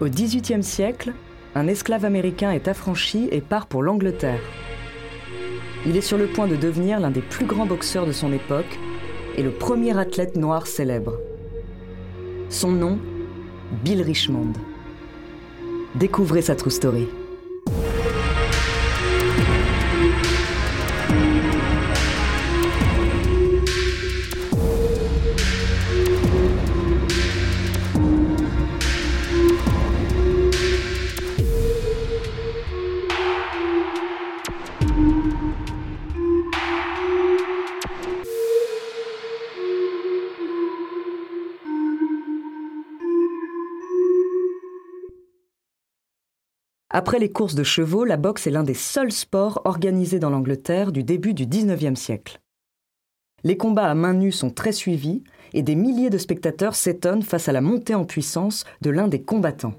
Au XVIIIe siècle, un esclave américain est affranchi et part pour l'Angleterre. Il est sur le point de devenir l'un des plus grands boxeurs de son époque et le premier athlète noir célèbre. Son nom, Bill Richmond. Découvrez sa true story. Après les courses de chevaux, la boxe est l'un des seuls sports organisés dans l'Angleterre du début du XIXe siècle. Les combats à main nue sont très suivis et des milliers de spectateurs s'étonnent face à la montée en puissance de l'un des combattants.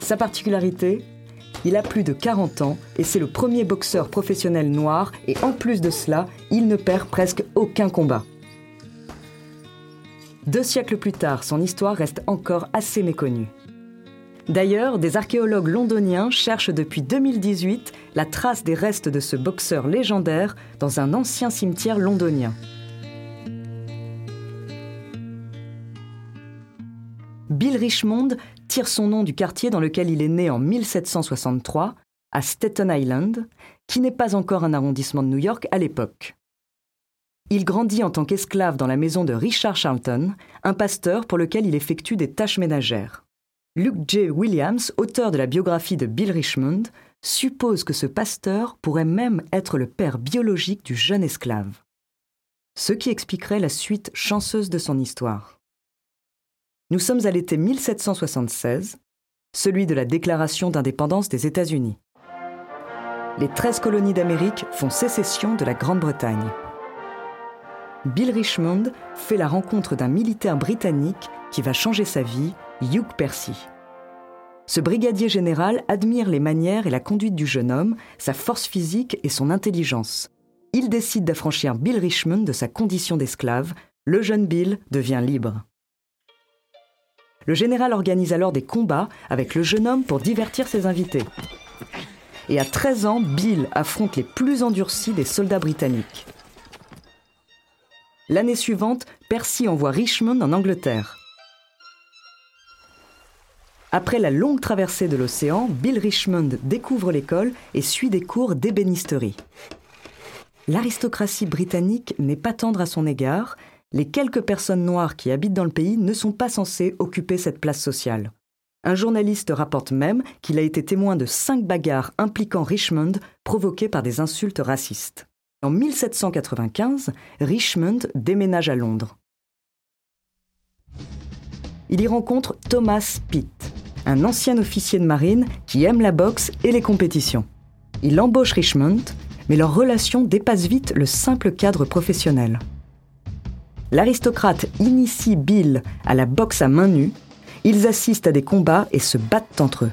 Sa particularité Il a plus de 40 ans et c'est le premier boxeur professionnel noir et en plus de cela, il ne perd presque aucun combat. Deux siècles plus tard, son histoire reste encore assez méconnue. D'ailleurs, des archéologues londoniens cherchent depuis 2018 la trace des restes de ce boxeur légendaire dans un ancien cimetière londonien. Bill Richmond tire son nom du quartier dans lequel il est né en 1763, à Staten Island, qui n'est pas encore un arrondissement de New York à l'époque. Il grandit en tant qu'esclave dans la maison de Richard Charlton, un pasteur pour lequel il effectue des tâches ménagères. Luke J. Williams, auteur de la biographie de Bill Richmond, suppose que ce pasteur pourrait même être le père biologique du jeune esclave. Ce qui expliquerait la suite chanceuse de son histoire. Nous sommes à l'été 1776, celui de la déclaration d'indépendance des États-Unis. Les 13 colonies d'Amérique font sécession de la Grande-Bretagne. Bill Richmond fait la rencontre d'un militaire britannique qui va changer sa vie Hugh Percy. Ce brigadier général admire les manières et la conduite du jeune homme, sa force physique et son intelligence. Il décide d'affranchir Bill Richmond de sa condition d'esclave. Le jeune Bill devient libre. Le général organise alors des combats avec le jeune homme pour divertir ses invités. Et à 13 ans, Bill affronte les plus endurcis des soldats britanniques. L'année suivante, Percy envoie Richmond en Angleterre. Après la longue traversée de l'océan, Bill Richmond découvre l'école et suit des cours d'ébénisterie. L'aristocratie britannique n'est pas tendre à son égard, les quelques personnes noires qui habitent dans le pays ne sont pas censées occuper cette place sociale. Un journaliste rapporte même qu'il a été témoin de cinq bagarres impliquant Richmond provoquées par des insultes racistes. En 1795, Richmond déménage à Londres. Il y rencontre Thomas Pitt, un ancien officier de marine qui aime la boxe et les compétitions. Il embauche Richmond, mais leur relation dépasse vite le simple cadre professionnel. L'aristocrate initie Bill à la boxe à main nue, ils assistent à des combats et se battent entre eux.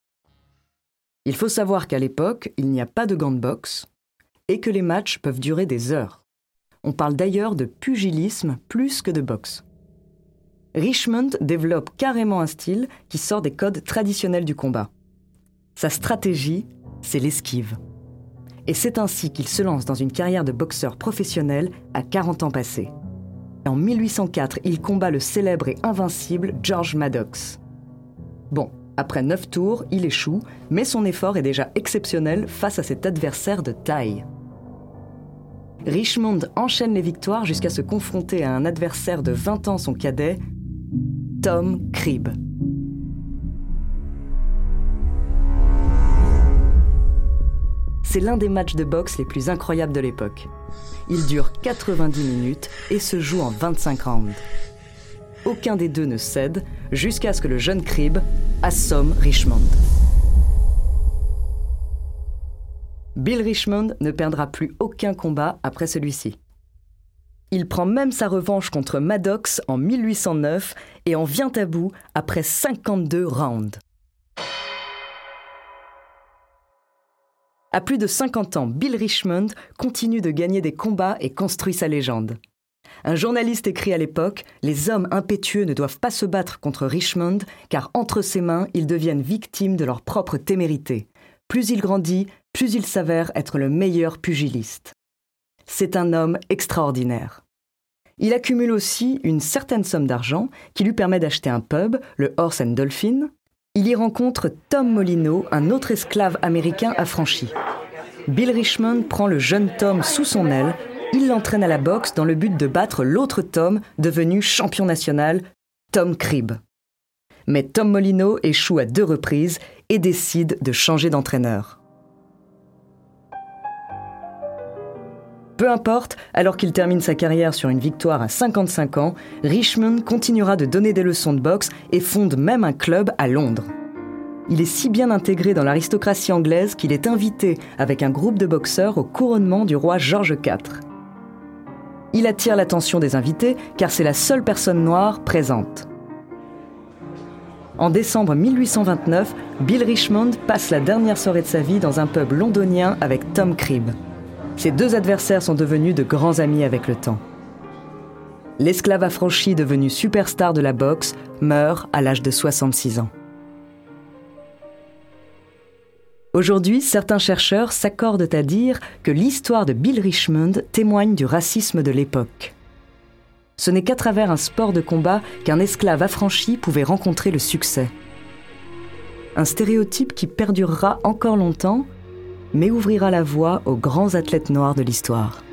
Il faut savoir qu'à l'époque, il n'y a pas de gants de boxe et que les matchs peuvent durer des heures. On parle d'ailleurs de pugilisme plus que de boxe. Richmond développe carrément un style qui sort des codes traditionnels du combat. Sa stratégie, c'est l'esquive. Et c'est ainsi qu'il se lance dans une carrière de boxeur professionnel à 40 ans passés. En 1804, il combat le célèbre et invincible George Maddox. Bon, après neuf tours, il échoue, mais son effort est déjà exceptionnel face à cet adversaire de taille. Richmond enchaîne les victoires jusqu'à se confronter à un adversaire de 20 ans son cadet, Tom Cribb. C'est l'un des matchs de boxe les plus incroyables de l'époque. Il dure 90 minutes et se joue en 25 rounds. Aucun des deux ne cède jusqu'à ce que le jeune Cribb assomme Richmond. Bill Richmond ne perdra plus aucun combat après celui-ci. Il prend même sa revanche contre Maddox en 1809 et en vient à bout après 52 rounds. À plus de 50 ans, Bill Richmond continue de gagner des combats et construit sa légende. Un journaliste écrit à l'époque Les hommes impétueux ne doivent pas se battre contre Richmond, car entre ses mains, ils deviennent victimes de leur propre témérité. Plus il grandit, plus il s'avère être le meilleur pugiliste. C'est un homme extraordinaire. Il accumule aussi une certaine somme d'argent qui lui permet d'acheter un pub, le Horse and Dolphin. Il y rencontre Tom Molino, un autre esclave américain affranchi. Bill Richmond prend le jeune Tom sous son aile il l'entraîne à la boxe dans le but de battre l'autre Tom, devenu champion national, Tom Cribb. Mais Tom Molino échoue à deux reprises et décide de changer d'entraîneur. Peu importe, alors qu'il termine sa carrière sur une victoire à 55 ans, Richmond continuera de donner des leçons de boxe et fonde même un club à Londres. Il est si bien intégré dans l'aristocratie anglaise qu'il est invité avec un groupe de boxeurs au couronnement du roi George IV. Il attire l'attention des invités car c'est la seule personne noire présente. En décembre 1829, Bill Richmond passe la dernière soirée de sa vie dans un pub londonien avec Tom Cribb. Ces deux adversaires sont devenus de grands amis avec le temps. L'esclave affranchi devenu superstar de la boxe meurt à l'âge de 66 ans. Aujourd'hui, certains chercheurs s'accordent à dire que l'histoire de Bill Richmond témoigne du racisme de l'époque. Ce n'est qu'à travers un sport de combat qu'un esclave affranchi pouvait rencontrer le succès. Un stéréotype qui perdurera encore longtemps, mais ouvrira la voie aux grands athlètes noirs de l'histoire.